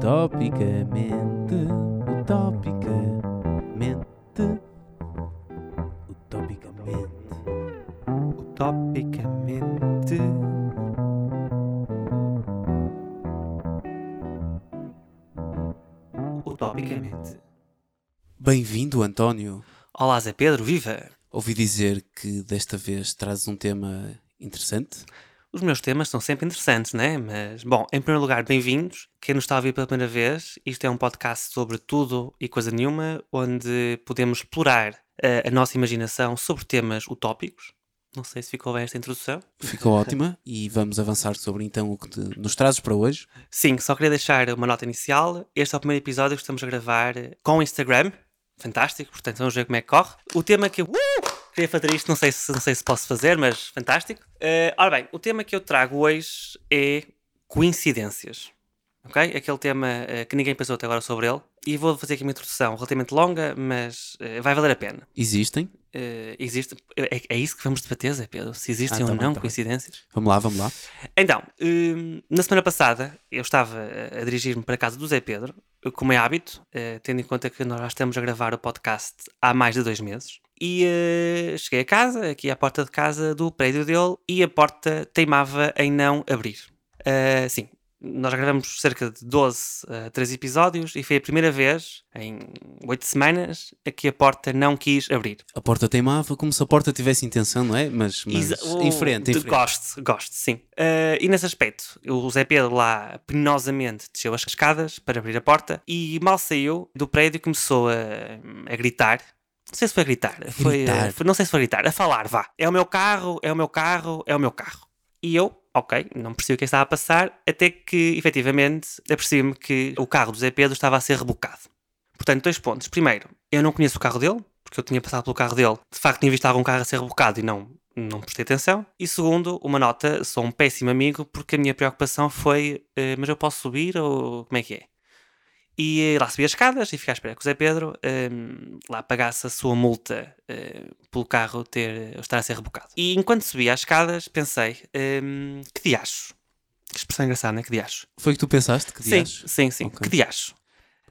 Utopicamente, utopicamente, utopicamente. Utopicamente. Utopicamente. Bem-vindo, António. Olá, Zé Pedro, viva! Ouvi dizer que desta vez trazes um tema interessante. Os meus temas são sempre interessantes, né? Mas, bom, em primeiro lugar, bem-vindos. Quem nos está a ouvir pela primeira vez, isto é um podcast sobre tudo e coisa nenhuma, onde podemos explorar eh, a nossa imaginação sobre temas utópicos. Não sei se ficou bem esta introdução. Ficou ótima e vamos avançar sobre então o que te- nos trazes para hoje. Sim, só queria deixar uma nota inicial. Este é o primeiro episódio que estamos a gravar eh, com o Instagram. Fantástico, portanto vamos ver como é que corre. O tema que eu uh, queria fazer isto, não sei se, não sei se posso fazer, mas fantástico. Eh, ora bem, o tema que eu trago hoje é coincidências. Ok? Aquele tema eh, que ninguém pensou até agora sobre ele. E vou fazer aqui uma introdução relativamente longa, mas eh, vai valer a pena. Existem? Eh, existe, é, é isso que vamos debater, Zé Pedro? Se existem Ah, ou tá bem, não tá bem. coincidências? Vamos lá, vamos lá. Então, hum, na semana passada eu estava a- dirigir-me para a casa do Zé Pedro, como é hábito, tendo em conta que nós já estamos a gravar o podcast há mais de dois meses. E eh, cheguei a casa, aqui à porta de casa do prédio dele, e a porta teimava em não abrir. Eh, sim, nós gravamos cerca de 12 a 13 episódios e foi a primeira vez em 8 semanas a que a porta não quis abrir. A porta teimava como se a porta tivesse intenção, não é? Mas, mas Exa- em frente, em frente. Gosto, gosto, sim. Eh, e nesse aspecto, o Zé Pedro lá penosamente desceu as escadas para abrir a porta e mal saiu do prédio começou a, a gritar. Não sei se foi a gritar. Foi, gritar. eh, foi- não sei se foi a gritar, a falar, vá. É o meu carro, é o meu carro, é o meu carro. E eu, ok, não percebi o que estava a passar, até que efetivamente apercebi-me que o carro do Zé Pedro estava a ser rebocado. Portanto, dois pontos. Primeiro, eu não conheço o carro dele, porque eu tinha passado pelo carro dele. De facto, tinha visto algum carro a ser rebocado e não, não prestei atenção. E segundo, uma nota, sou um péssimo amigo, porque a minha preocupação foi: eh, mas eu posso subir ou como é que é? E eh, lá subi as escadas e fiquei à espera que o Zé Pedro eh, lá pagasse a sua multa eh, pelo carro ter, estar a ser rebocado. E enquanto subia as escadas, pensei: eh, que diacho? Que expressão engraçada, não é? Que diacho? Foi o que tu pensaste? Que Sim, dias? sim, sim. Ok. Que diacho?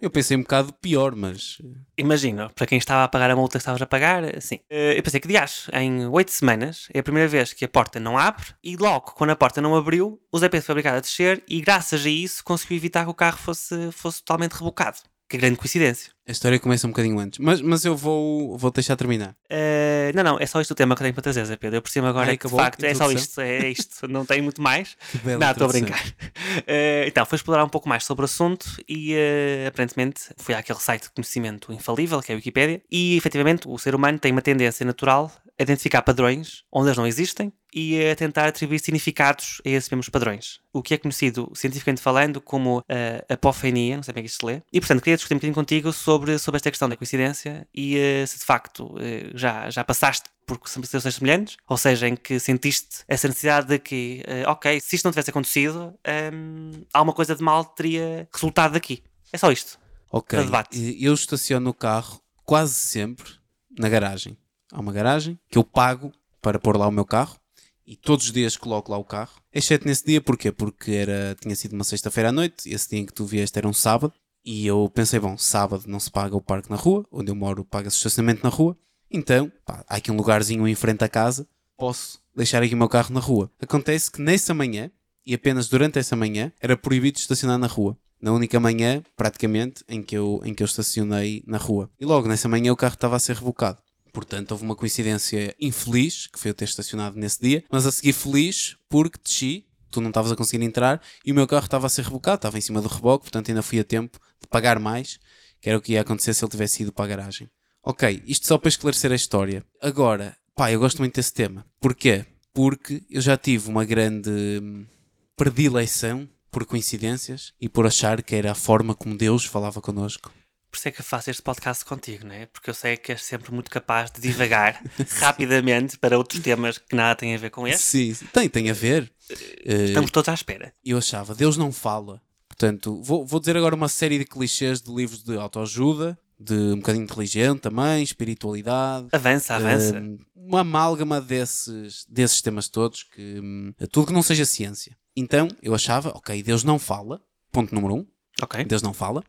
Eu pensei um bocado pior, mas Imagina, para quem estava a pagar a multa que estavas a pagar, sim. Eh, Eu pensei que, dias, em oito semanas, é a primeira vez que a porta não abre e logo, quando a porta não abriu, o Pedro foi obrigado a descer e graças a isso conseguiu evitar que o carro fosse, fosse totalmente rebocado. Que grande coincidência. a história começa um bocadinho antes. Mas, mas eu vou, vou deixar terminar. Eh, não, não, é só isto o tema que eu tenho para trazer, Zé Pedro. Eu percebo agora Ai, que, de facto, é só isto, é isto. Não tem muito mais. Que bela Não, estou a brincar. Eh, então, foi explorar um pouco mais sobre o assunto e eh, aparentemente fui àquele site de conhecimento infalível, que é a Wikipédia, e efetivamente o ser humano tem uma tendência natural a identificar padrões onde eles não existem e a tentar atribuir significados a esses mesmos padrões. O que é conhecido cientificamente falando como eh, apofenia, não sei bem é que isto se lê. E portanto, queria discutir um bocadinho contigo sobre, sobre esta questão da coincidência e eh, se de facto eh, já, já passaste por situações semelhantes, ou seja, em que sentiste essa necessidade de que, eh, ok, se isto não tivesse acontecido, hum, alguma coisa de mal teria resultado daqui. É só isto. Ok. Eu estaciono o carro quase sempre na garagem. Há uma garagem que eu pago para pôr lá o meu carro e todos os dias coloco lá o carro. Exceto nesse dia, porquê? Porque era, tinha sido uma sexta-feira à noite, esse dia em que tu vieste era um sábado, e eu pensei, bom, sábado não se paga o parque na rua, onde eu moro paga-se estacionamento na rua, então, pá, há aqui um lugarzinho em frente à casa, posso deixar aqui o meu carro na rua. Acontece que nessa manhã, e apenas durante essa manhã, era proibido estacionar na rua. Na única manhã, praticamente, em que, eu, em que eu estacionei na rua. E logo nessa manhã o carro estava a ser rebocado. Portanto, houve uma coincidência infeliz, que foi eu ter estacionado nesse dia, mas a seguir feliz porque desci, tu não estavas a conseguir entrar e o meu carro estava a ser rebocado, estava em cima do reboque, portanto ainda fui a tempo de pagar mais, que era o que ia acontecer se ele tivesse ido para a garagem. Ok, isto só para esclarecer a história. Agora, pá, eu gosto muito desse tema. Porquê? Porque eu já tive uma grande hum, predileção por coincidências e por achar que era a forma como Deus falava connosco. Por isso é que eu faço este podcast contigo, não é? Porque eu sei que és sempre muito capaz de divagar rapidamente para outros temas que nada têm a ver com este. Sim, tem, tem a ver. Eh, Estamos todos à espera. eu achava, Deus não fala. Portanto, vou, vou dizer agora uma série de clichês de livros de autoajuda, de um bocadinho religião também, espiritualidade. Avança, avança. uma amálgama desses, desses temas todos, que hum, tudo que não seja ciência. Então, eu achava, ok, Deus não fala, ponto número um. Ok. Deus não fala,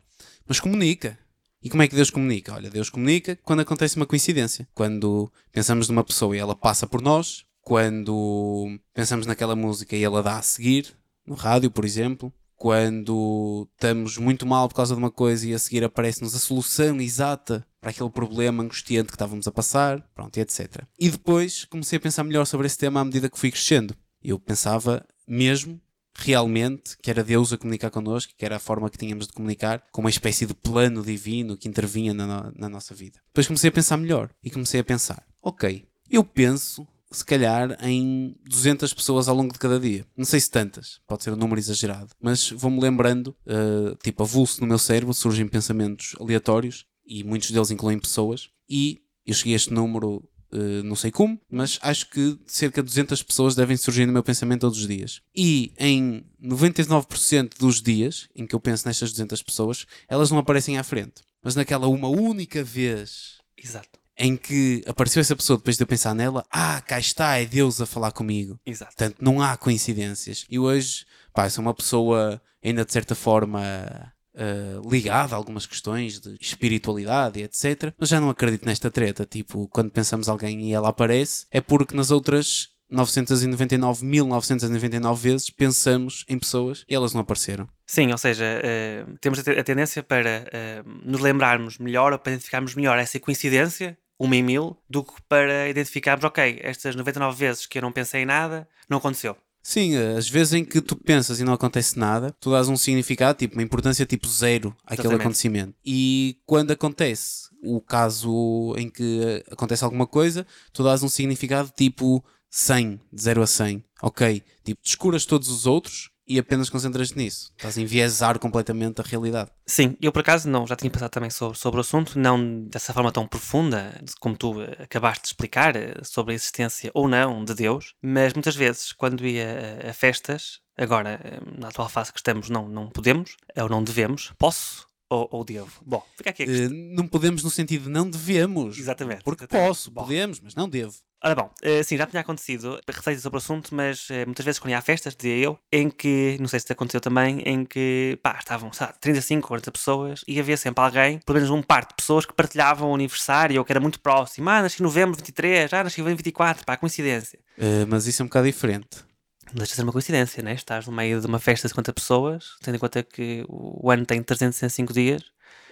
mas comunica. E como é que Deus comunica? Olha, Deus comunica quando acontece uma coincidência. Quando pensamos numa pessoa e ela passa por nós, quando pensamos naquela música e ela dá a seguir, no rádio, por exemplo, quando estamos muito mal por causa de uma coisa e a seguir aparece-nos a solução exata para aquele problema angustiante que estávamos a passar, pronto, e etc. E depois comecei a pensar melhor sobre esse tema à medida que fui crescendo. Eu pensava mesmo realmente que era Deus a comunicar connosco, que era a forma que tínhamos de comunicar, com uma espécie de plano divino que intervinha na, na nossa vida. Depois comecei a pensar melhor e comecei a pensar: ok, eu penso se calhar em 200 pessoas ao longo de cada dia. Não sei se tantas, pode ser um número exagerado, mas vou-me lembrando, eh, tipo, avulso no meu cérebro, surgem pensamentos aleatórios e muitos deles incluem pessoas, e eu cheguei a este número Uh, não sei como, mas acho que cerca de 200 pessoas devem surgir no meu pensamento todos os dias. E em 99% dos dias em que eu penso nestas 200 pessoas, elas não aparecem à frente. Mas naquela uma única vez Exato. em que apareceu essa pessoa depois de eu pensar nela, ah, cá está, é Deus a falar comigo. Exato. Portanto, não há coincidências. E hoje, pá, sou uma pessoa ainda de certa forma eh, ligada a algumas questões de espiritualidade etc. Mas já não acredito nesta treta. Tipo, quando pensamos alguém e ela aparece, é porque nas outras 999, 1999 vezes pensamos em pessoas e elas não apareceram. Sim, ou seja, eh, temos a, a tendência para eh, nos lembrarmos melhor ou para identificarmos melhor essa coincidência, uma em mil, do que para identificarmos, ok, estas 99 vezes que eu não pensei em nada, não aconteceu. Sim, eh, às vezes em que tu pensas e não acontece nada, tu dás um significado, tipo, uma importância tipo zero àquele Exatamente. acontecimento. E quando acontece o caso em que eh, acontece alguma coisa, tu dás um significado tipo 100, de 0 a 100. Ok, tipo, descuras todos os outros e apenas concentras-te nisso. Estás a enviesar completamente a realidade. Sim, eu por acaso não, já tinha pensado também sobre, sobre o assunto, não dessa forma tão profunda como tu eh, acabaste de explicar eh, sobre a existência ou não de Deus, mas muitas vezes quando ia a, festas, agora eh, na atual fase que estamos não, não podemos ou não devemos, posso ou, ou devo? Bom, fica aqui a questão. Eh, não podemos no sentido de não devemos. Exatamente. Porque exatamente. posso, Bom. podemos, mas não devo. Ora bom, eh, sim, já tinha acontecido receitas sobre o assunto, mas eh, muitas vezes quando ia a festas, dizia eu, em que, não sei se te aconteceu também, em que, pá, estavam, lá, 35, 40 pessoas e havia sempre alguém, pelo menos um par de pessoas que partilhavam o aniversário ou que era muito próximo. Ah, nasci em novembro 23, ah, nasci em 24, pá, coincidência. Eh, mas isso é um bocado diferente. Não deixa de ser uma coincidência, né? Estás no meio de uma festa de 50 pessoas, tendo em conta que o ano tem 365 dias.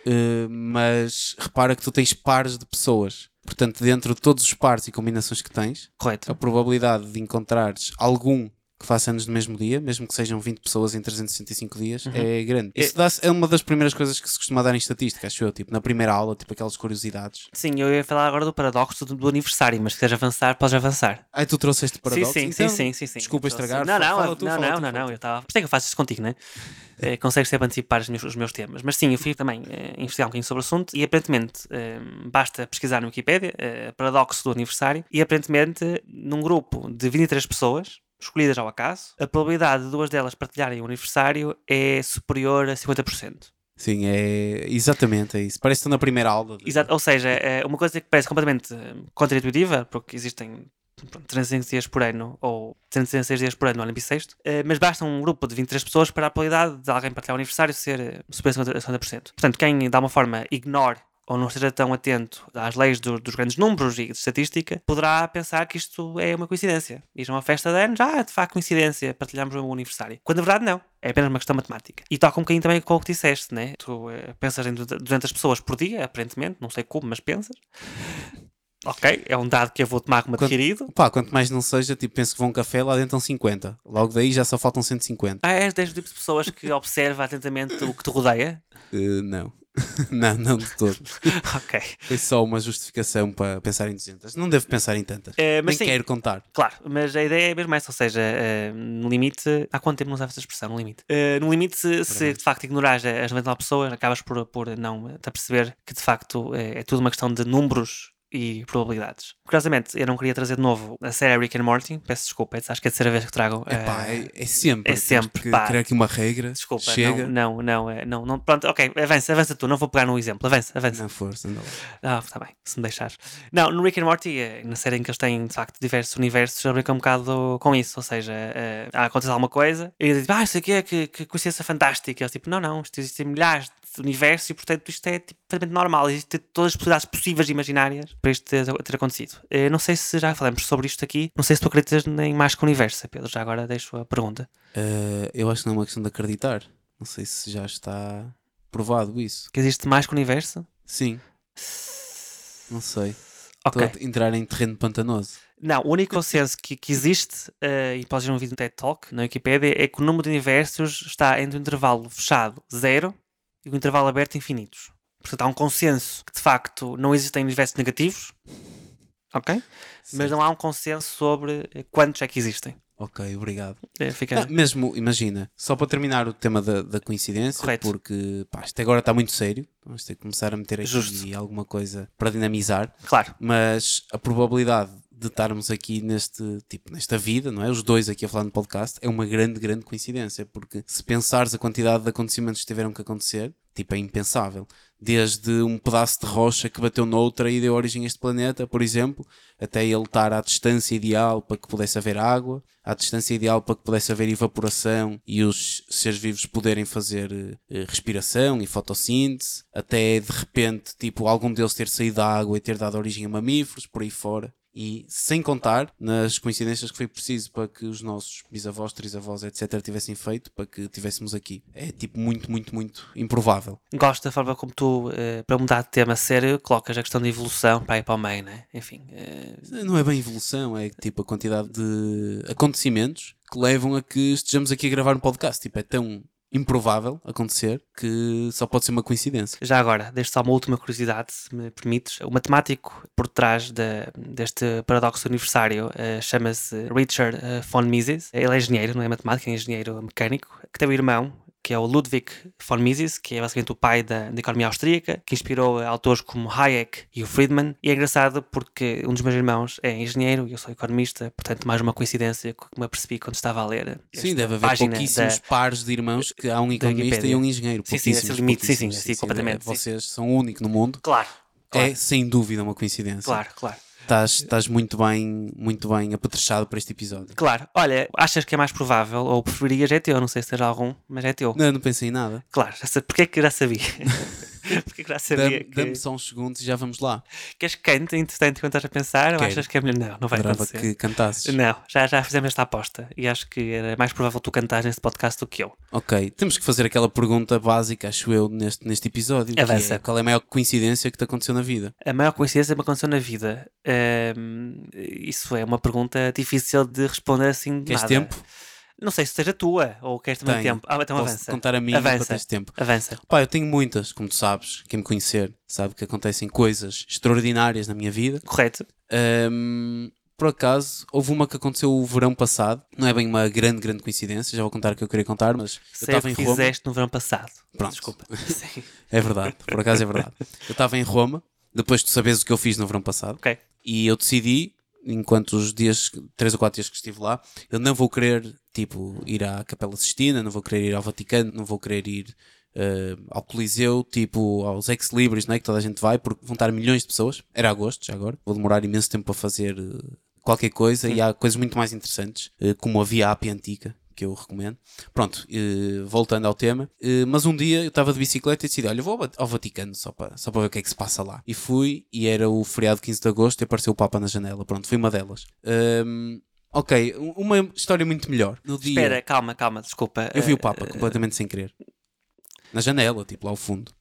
Uh, mas repara que tu tens pares de pessoas. Portanto, dentro de todos os pares e combinações que tens, Correto. a probabilidade de encontrares algum que faça anos no mesmo dia, mesmo que sejam 20 pessoas em 365 dias, é grande. Isso dá é uma das primeiras coisas que se costuma dar em estatística, acho eu, tipo, na primeira aula, tipo aquelas curiosidades. Sim, eu ia falar agora do paradoxo do, do aniversário, mas se quiseres avançar, podes avançar. Ai, tu trouxeste paradoxo? Sim, sim, Então, sim, sim, sim. Desculpa estragar. Não, não, fala tu, não, fala não, tu, não, não. Eu estava. Por isso é que eu faço isso contigo, né? Eh, consegues sempre antecipar os meus, os meus temas. Mas sim, eu fui também eh, investigar um bocadinho sobre o assunto e aparentemente eh, basta pesquisar no Wikipedia paradoxo do aniversário e aparentemente num grupo de 23 pessoas escolhidas ao acaso, a probabilidade de duas delas partilharem o aniversário é superior a 50%. Sim, é exatamente é isso. Parece que estou na primeira aula. de- Exato, ou seja, é uma coisa que parece completamente eh, contraintuitiva, porque existem pronto, 305 dias por ano ou 306 dias por ano no ano bissexto, eh, mas basta um grupo de 23 pessoas para a probabilidade de alguém partilhar o aniversário ser eh, superior a 50%. Portanto, quem de alguma forma ignore ou não esteja tão atento às leis do- dos grandes números e de estatística, poderá pensar que isto é uma coincidência. Isto é uma festa de anos, ah, de facto coincidência, partilhamos o aniversário. Quando na verdade não, é apenas uma questão matemática. E toca um bocadinho também com o que disseste, né? Tu eh, pensas em 200 pessoas por dia, aparentemente, não sei como, mas pensas. Ok, é um dado que eu vou tomar como Quando- adquirido. Pá, quanto mais não seja, tipo, penso que vão um café, lá dentro estão 50. Logo daí já só faltam 150. Ah, és deste tipo de pessoas que observa atentamente o que te rodeia? Uh, não. não, não de todo. ok. Foi só uma justificação para pensar em 200. Não devo pensar em tantas. Eh, mas Nem sim. quero contar. Claro, mas a ideia é mesmo essa, ou seja, eh, no limite, há quanto tempo não usava essa expressão, no limite? Eh, no limite, se, se de facto ignorares as 99 pessoas, acabas por, por não te aperceber que de facto eh, é tudo uma questão de números e probabilidades. Curiosamente, eu não queria trazer de novo a série Rick and Morty. Peço desculpa, acho que é a terceira vez que trago. Epá, eh, é, é sempre. é sempre, que pá. criar aqui uma regra. Desculpa, Chega. não, não, não, é- não, não. Pronto, ok, avança, avança tu, não vou pegar no exemplo, avança, avança. Na força, lá. Ah, está bem, se me deixares. Não, no Rick and Morty, eh, na série em que eles têm, de facto, diversos universos, eles brincam um bocado com isso. Ou seja, eh, acontece alguma coisa e eles dizem, ah, isso aqui é que, que coincidência fantástica. Eles tipo, não, não, isto existem milhares de universos e, portanto, isto é tipo, normal. Existem todas as possibilidades possíveis e imaginárias para isto ter, ter acontecido. Eh, não sei se já falamos sobre isto aqui, não sei se tu acreditas em mais que o universo, Pedro. Já agora deixo a pergunta. Eh, eu acho que não é uma questão de acreditar. Não sei se já está provado isso. Que existe mais que o universo? Sim. Não sei. Ok. Estou a entrar em terreno pantanoso. Não, o único consenso que, que existe, eh, e podes ver um vídeo no TED Talk, na Wikipedia, é que o número de universos está entre o intervalo fechado, zero, e o intervalo aberto, infinitos. Portanto, há um consenso que, de facto, não existem universos negativos, ok? Mas não há um consenso sobre quantos é que existem. Ok, obrigado. Eh, Fica... Ah, mesmo, imagina, só para terminar o tema da, da coincidência, Correto. porque pá, isto agora está muito sério, vamos ter que começar a meter aqui Justo. alguma coisa para dinamizar, Claro, mas a probabilidade de estarmos aqui neste tipo, nesta vida, não é? Os dois aqui a falar no podcast, é uma grande, grande coincidência, porque se pensares a quantidade de acontecimentos que tiveram que acontecer, tipo, é impensável. Desde um pedaço de rocha que bateu noutra e deu origem a este planeta, por exemplo, até ele estar à distância ideal para que pudesse haver água, à distância ideal para que pudesse haver evaporação e os seres vivos poderem fazer eh, respiração e fotossíntese, até de repente, tipo, algum deles ter saído da água e ter dado origem a mamíferos, por aí fora. E sem contar nas coincidências que foi preciso para que os nossos bisavós, trisavós, etc., tivessem feito para que tivéssemos aqui. É tipo muito, muito, muito improvável. gosto da forma como tu, eh, para mudar de tema sério, colocas a questão de evolução para ir para o meio, né? Enfim, eh, Não é bem evolução, é tipo a quantidade de acontecimentos que levam a que estejamos aqui a gravar um podcast. Tipo, é tão improvável acontecer que só pode ser uma coincidência. Já agora, deixo só uma última curiosidade, se me permites. O matemático por trás da- deste paradoxo aniversário eh, chama-se Richard eh, von Mises. Ele é engenheiro, não é matemático, é engenheiro mecânico, que tem um irmão que é o Ludwig von Mises, que é basicamente o pai da, da economia austríaca, que inspirou autores como Hayek e o Friedman. E é engraçado porque um dos meus irmãos é engenheiro e eu sou economista, portanto, mais uma coincidência que me apercebi quando estava a ler. Sim, deve haver pouquíssimos da- pares de irmãos que há um economista e um engenheiro. Sim, sim, esse Pouquíssimos, limite, sim, sim, pouquíssimos. sim, completamente, sim. Vocês são o único no mundo. Claro, claro, É sem dúvida uma coincidência. claro, claro. Estás, estás muito bem, muito bem apetrechado para este episódio. Claro, olha, achas que é mais provável, ou preferias é teu, não sei se tens algum, mas é teu. Não, não pensei em nada. Claro, porque é que já sabia? porque é que já sabia Dá-me que... só uns segundos e já vamos lá. Queres que cante, entretanto, enquanto estás a pensar, ou Quero. achas que é melhor? Não, não vai Adorava acontecer. que cantasses. Não, já, já fizemos esta aposta e acho que era mais provável tu cantares neste podcast do que eu. Ok, temos que fazer aquela pergunta básica, acho eu, neste, neste episódio. que Avança. é, qual é a maior coincidência que te aconteceu na vida? A maior coincidência que me aconteceu na vida, hum, isso é uma pergunta difícil de responder assim de Queres nada. tempo? Não sei se seja tua, ou queres também Tenho. tempo. Ah, então Posso avança. contar a para Avança. teres tempo. Avança. Pá, eu tenho muitas, como tu sabes, quem me conhecer sabe que acontecem coisas extraordinárias na minha vida. Correto. Ahm, por acaso, houve uma que aconteceu o verão passado, não é bem uma grande, grande coincidência, já vou contar o que eu queria contar, mas eu Sei o estava em Roma. fizeste no verão passado. Pronto. Desculpa. Sim. É verdade, por acaso é verdade. Eu estava em Roma, depois de saberes o que eu fiz no verão passado, Ok. e eu decidi, enquanto os dias, três ou quatro dias que estive lá, eu não vou querer, tipo, ir à Capela Sistina, não vou querer ir ao Vaticano, não vou querer ir eh, ao Coliseu, tipo, aos ex-libris, não é? Que toda a gente vai, porque vão estar milhões de pessoas. Era agosto, já agora. Vou demorar imenso tempo para fazer eh, qualquer coisa, e há coisas muito mais interessantes, eh, como a Via Antiga, que eu recomendo. Pronto, eh, voltando ao tema. Eh, mas um dia eu estava de bicicleta e decidi, olha, vou ao Va- ao Vaticano só para, só ver o que é que se passa lá. E fui, e era o feriado 15 de agosto e apareceu o Papa na janela. Pronto, foi uma delas. Ahm, ok, um- uma história muito melhor. No dia, Espera, calma, calma, desculpa. eu vi o Eh, Papa completamente sem querer. Na janela, tipo, lá ao fundo.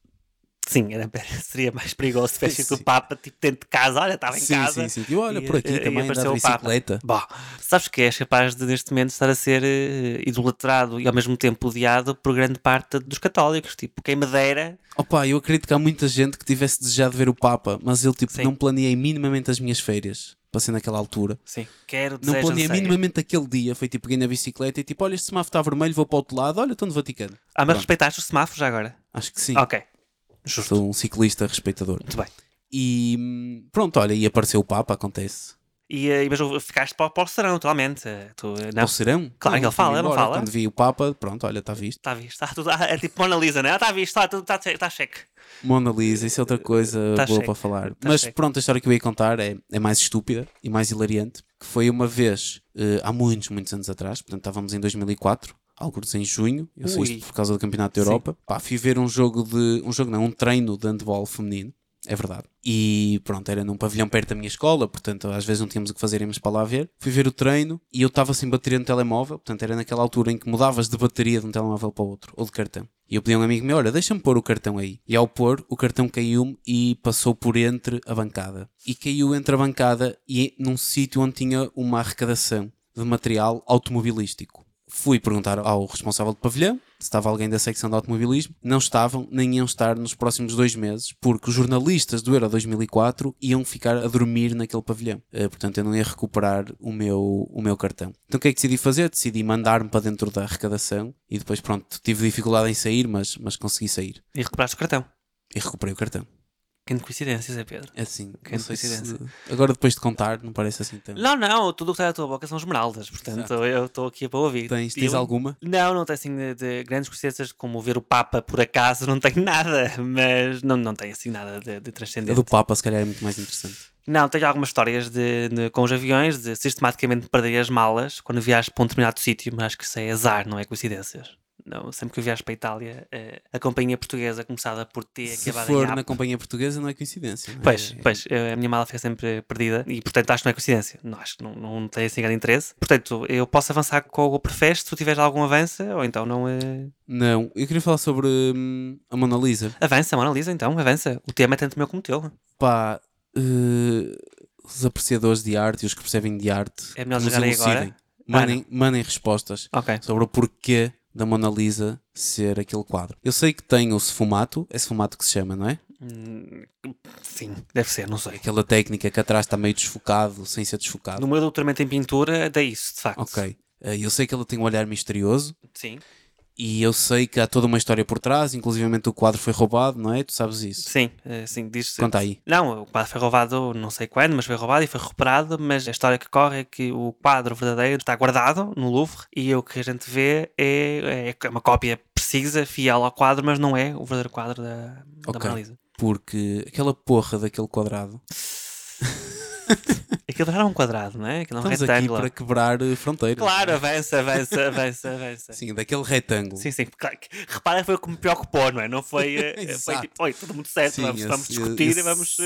Sim, era, seria mais perigoso se tivesse sido o Sim. Papa tipo dentro de casa. Olha, estava em sim, casa. sim, sim. E olha, e- por aqui e- e também o Papa. bicicleta. Bom, sabes que és capaz de neste momento estar a ser eh, idolatrado e ao mesmo tempo odiado por grande parte dos católicos. Tipo, quem me dera. Opa, eu acredito que há muita gente que tivesse desejado ver o Papa, mas eu tipo, Sim. não planeei minimamente as minhas férias. para ser naquela altura. Sim, quero, Não planeei minimamente aquele dia. Foi tipo, peguei na bicicleta e tipo, olha, este semáforo está vermelho, vou para o outro lado. Olha, estou no Vaticano. Ah, mas Pronto. respeitaste os semáforos já agora? Acho que sim. Ok, justo. Sou um ciclista respeitador. Muito bem. E pronto, olha, e apareceu o Papa, acontece. E, eh, mas ficaste para, para o serão, naturalmente. Eh, Tu, não, Ao serão? Claro que ele fala, fui não fala? Quando vi o Papa, pronto, olha, está visto. está visto. Está tudo, é tipo Mona Lisa, né? Está visto, está tudo, está, está cheque. Mona Lisa, isso é outra coisa Tá boa cheque. para falar. Tá Mas cheque. pronto, a história que eu ia contar é, é mais estúpida e mais hilariante. Que foi uma vez, eh, há muitos, muitos anos atrás, portanto estávamos em 2004, alguns em junho, eu sei isto por causa do Campeonato da. Europa. Pá, fui ver um jogo de, um jogo não, um treino de handball feminino. É verdade. E pronto, era num pavilhão perto da minha escola, portanto às vezes não tínhamos o que fazer, íamos para lá ver. Fui ver o treino e eu estava sem bateria no telemóvel, portanto era naquela altura em que mudavas de bateria de um telemóvel para o outro, ou de cartão. E eu pedi a um amigo meu, olha, deixa-me pôr o cartão aí. E ao pôr, o cartão caiu-me e passou por entre a bancada. E caiu entre a bancada e num sítio onde tinha uma arrecadação de material automobilístico. Fui perguntar ao responsável do pavilhão se estava alguém da secção de automobilismo. Não estavam, nem iam estar nos próximos dois meses, porque os jornalistas do Euro 2004 iam ficar a dormir naquele pavilhão. Eh, portanto, eu não ia recuperar o meu, o meu cartão. Então, o que é que decidi fazer? Decidi mandar-me para dentro da arrecadação e depois, pronto, tive dificuldade em sair, mas, mas consegui sair. E recuperaste o cartão. E recuperei o cartão. Que coincidências, é Pedro? É assim, não sei se- coincidência. Agora, depois de contar, não parece assim tão. Não, não, tudo o que sai da tua boca são esmeraldas, portanto Exato. eu estou aqui para ouvir. Tens, tens eu- alguma? Não, não tem assim de, de grandes coincidências como ver o Papa por acaso, não tenho nada, mas não, não tem assim nada de, de A transcendente. do Papa, se calhar, é muito mais interessante. Não, tenho algumas histórias de, de- com os aviões de sistematicamente perder as malas quando viajas para um determinado sítio, mas acho que isso é azar, não é coincidências. Não, sempre que eu viajo para a Itália, eh, a companhia portuguesa começada por T Se acabada for na companhia portuguesa, não é coincidência. não é? Pois, É- pois, eh, a minha mala fica sempre perdida e, portanto, acho que não é coincidência. Não, acho que não, não tem assim grande interesse. Portanto, eu posso avançar com o preferes se tu tiveres algum avanço, ou então não. eh, Não, eu queria falar sobre hum, a Mona Lisa. Avança, mano, analisa então, avança. O tema é tanto meu como teu. Pá, eh, os apreciadores de arte e os que percebem de arte É melhor jogarem agora? Mandem, mandem respostas Ok. sobre o porquê da Mona Lisa ser aquele quadro. Eu sei que tem o sfumato, é sfumato que se chama, não é? Hum, Sim, deve ser, não sei. Aquela técnica que atrás está meio desfocado, sem ser desfocado. No meu doutoramento em pintura, dá isso, de facto. Ok. Eh, eu sei que ela tem um olhar misterioso Sim, e eu sei que há toda uma história por trás, inclusivamente o quadro foi roubado, não é? Tu sabes isso. sim, eh, sim, diz Conta aí. Não, o quadro foi roubado não sei quando, mas foi roubado e foi recuperado. Mas a história que corre é que o quadro verdadeiro está guardado no Louvre e o que a gente vê é, é uma cópia precisa, fiel ao quadro, mas não é o verdadeiro quadro da, da Ok. Mona Lisa. Porque aquela porra daquele quadrado. Aquilo era um quadrado, não é? Aquilo é um Estamos aqui retângulo. para quebrar eh, fronteiras. Claro, avança, avança, avança, avança. Sim, daquele retângulo. Sim, sim. Repara, foi o que me preocupou, não é? Não foi. eh, foi tipo, oi, tudo muito certo, Sim, vamos, esse- vamos discutir e vamos.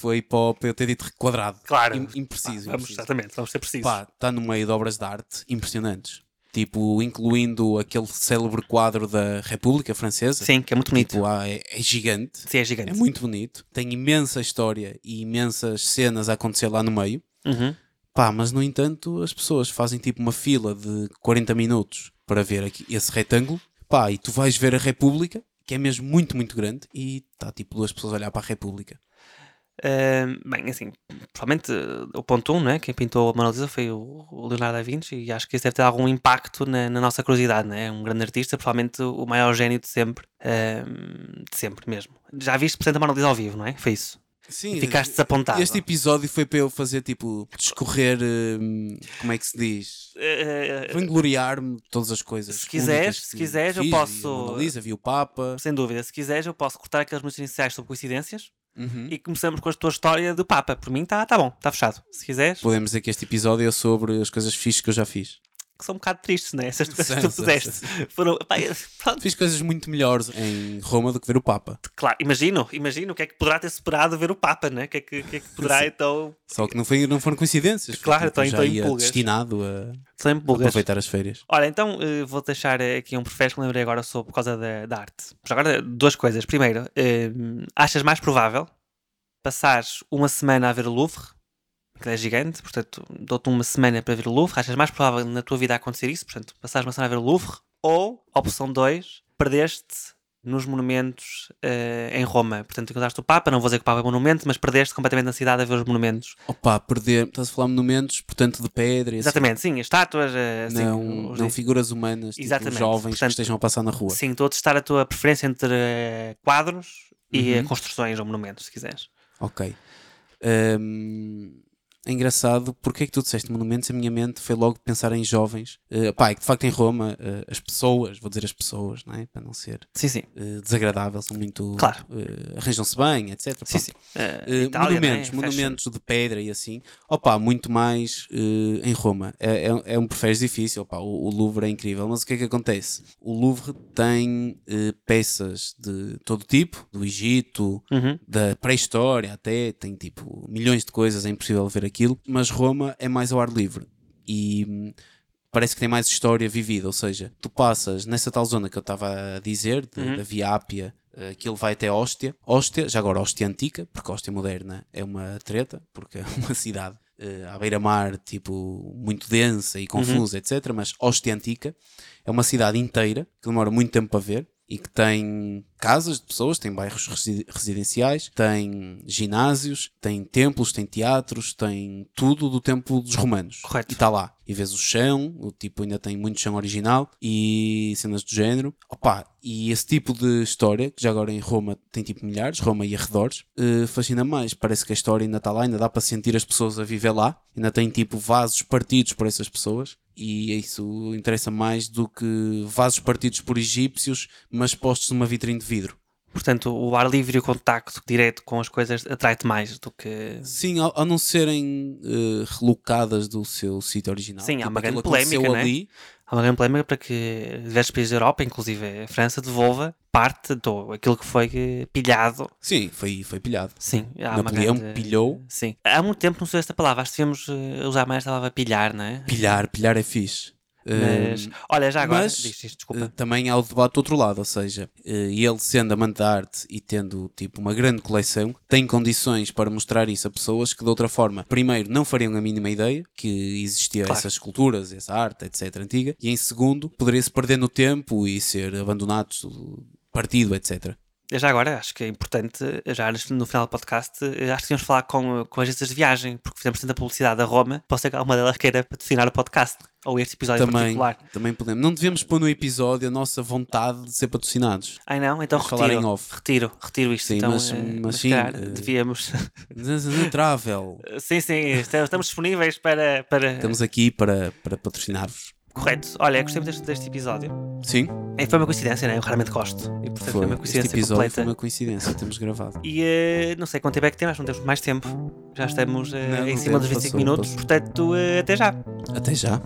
Foi para, eu ter dito quadrado. Claro. Im- Impreciso. Vamos, impreciso. exatamente, vamos ser precisos. Pá, está no meio de obras de arte impressionantes. Tipo, incluindo aquele célebre quadro da República Francesa. Sim, que é muito bonito. Tipo, ah, é, é gigante. Sim, é gigante. É muito bonito. Tem imensa história e imensas cenas a acontecer lá no meio. Uhum. Pá, mas no entanto as pessoas fazem tipo uma fila de 40 minutos para ver aqui esse retângulo. Pá, e tu vais ver a República, que é mesmo muito, muito grande, e está tipo duas pessoas a olhar para a República. Ahm, bem, assim, provavelmente eh, o ponto 1, um, né? quem pintou a Mona Lisa foi o o Leonardo da Vinci e acho que isso deve ter algum impacto na, na nossa curiosidade, né? um grande artista, provavelmente o maior gênio de sempre, ahm, de sempre mesmo. Já viste, portanto, a Mona Lisa ao vivo, não é? Foi isso. Sim, E ficaste desapontado. Este episódio foi para eu fazer tipo, discorrer, como é que se diz? Eh, eh, Vangloriar-me de todas as coisas. Se quiseres- se quiseres, eu posso- Vi Lisa, vi o Papa. sem dúvida, se quiseres, eu posso cortar aqueles minutos iniciais sobre coincidências Uhum. e começamos com a tua história do Papa. Por mim, está tá bom, está fechado. Se quiseres, Podemos dizer que este episódio é sobre as coisas fixes que eu já fiz. Que são um bocado tristes, né? Essas coisas que tu sim, puseste. Foram, pá, pronto, Fiz coisas muito melhores em Roma do que ver o Papa. Claro, imagino, imagino o que é que poderá ter superado ver o Papa, né? O que é que, o que, é que poderá então. Só que não, foi, não foram coincidências. Claro, então- já então em pulgas. destinado a bugas. aproveitar as férias. Olha, então eh, vou deixar eh, aqui um professor que lembrei agora sobre por causa da, da arte. Mas agora, duas coisas. Primeiro, eh, achas mais provável passares uma semana a ver o Louvre, que é gigante, portanto, dou-te uma semana para ver o Louvre, achas mais provável na tua vida acontecer isso, portanto, passares uma semana a ver o Louvre, ou, opção 2, perdeste nos monumentos eh, em Roma. Portanto, encontraste o Papa, não vou dizer que o Papa é monumento, mas perdeste completamente na cidade a ver os monumentos. Opa, perder, estás a falar de monumentos, portanto, de pedra e assim. Exatamente, sim, as estátuas, eh, assim, Não, os- não figuras humanas, tipo, Exatamente, jovens portanto, que estejam a passar na rua. Sim, estou a testar a tua preferência entre eh, quadros e Uhum. construções ou monumentos, se quiseres. Ok. Hum, é engraçado, porque é que tu disseste monumentos? A minha mente foi logo pensar em jovens. Uh, pá, é que de facto em Roma, uh, as pessoas, vou dizer as pessoas, não é? para não ser Sim, sim. uh, desagradável, são muito. Claro. arranjam-se bem, etc. Sim, sim. Itália, monumentos, né? monumentos de pedra e assim, opa, muito mais em Roma. É, é, é um preferes difícil, opa, o, o Louvre é incrível, mas o que é que acontece? O Louvre tem peças de todo tipo, do Egito. Uhum. da pré-história até, tem tipo milhões de coisas, é impossível ver aquilo, mas Roma é mais ao ar livre e hum, parece que tem mais história vivida, ou seja, tu passas nessa tal zona que eu estava a dizer, de- Uhum. da Via Ápia, eh, aquilo vai até Hóstia, Hóstia, já agora Hóstia Antiga, porque Hóstia Moderna é uma treta, porque é uma cidade eh, à beira-mar, tipo, muito densa e confusa, etc. Mas Hóstia Antiga é uma cidade inteira que demora muito tempo para ver e que tem casas de pessoas, tem bairros resi- residenciais, tem ginásios, tem templos, tem teatros, tem tudo do tempo dos romanos. Correto. E está lá. E vês o chão, o tipo ainda tem muito chão original e cenas do género. Opa, e esse tipo de história, que já agora em Roma tem tipo milhares, Roma e arredores, eh, fascina mais. Parece que a história ainda está lá, ainda dá para sentir as pessoas a viver lá, ainda tem tipo vasos partidos por essas pessoas. E isso interessa mais do que vasos partidos por egípcios, mas postos numa vitrine de vidro. Portanto, o ar livre e o contacto direto com as coisas atrai-te mais do que. Sim, ao, ao não serem eh, relocadas do seu sítio original. Sim, há tipo, uma grande polémica, né? ali. Há uma grande polémica para que diversos países da Europa, inclusive a França, devolva parte do aquilo que foi pilhado. Sim, foi, foi pilhado. Sim, há Napoleão grande- pilhou. Sim. Há muito tempo não se usa esta palavra. Acho que devemos eh, usar mais esta palavra pilhar, não é? Pilhar, pilhar é fixe. Mas, Hum, olha, já agora. mas, diz, diz, desculpa. também há o debate do outro lado, ou seja, eh, ele sendo amante da arte e tendo tipo uma grande coleção, tem condições para mostrar isso a pessoas que de outra forma, primeiro, não fariam a mínima ideia que existia Claro. essas esculturas, essa arte, etc, antiga, e em segundo, poderia-se perder no tempo e ser abandonados, partido, etc. Já agora, acho que é importante, já no final do podcast, acho que tínhamos falar com, com agências de viagem, porque fizemos tanta publicidade a Roma, pode ser que uma delas queira patrocinar o podcast, ou este episódio Também, particular. também podemos. Não devemos pôr no episódio a nossa vontade de ser patrocinados. Ai não, então falar retiro, em off. retiro, retiro isto. Sim, então, mas- eh, mas mas sim, eh, devíamos... Travel. sim, sim, estamos estamos disponíveis para... para... Estamos aqui para, para patrocinar-vos. Correto. Olha, gostei muito deste, deste episódio. Sim, É, foi uma coincidência, né? Eu raramente gosto. E portanto foi, foi. uma Este coincidência episódio completa. foi uma coincidência, temos gravado. E eh, não sei quanto tempo é que temos, acho que não temos mais tempo. Já estamos eh, Não, em não cima dos temos, 25 passou, minutos, passou. portanto, eh, até já. Até já.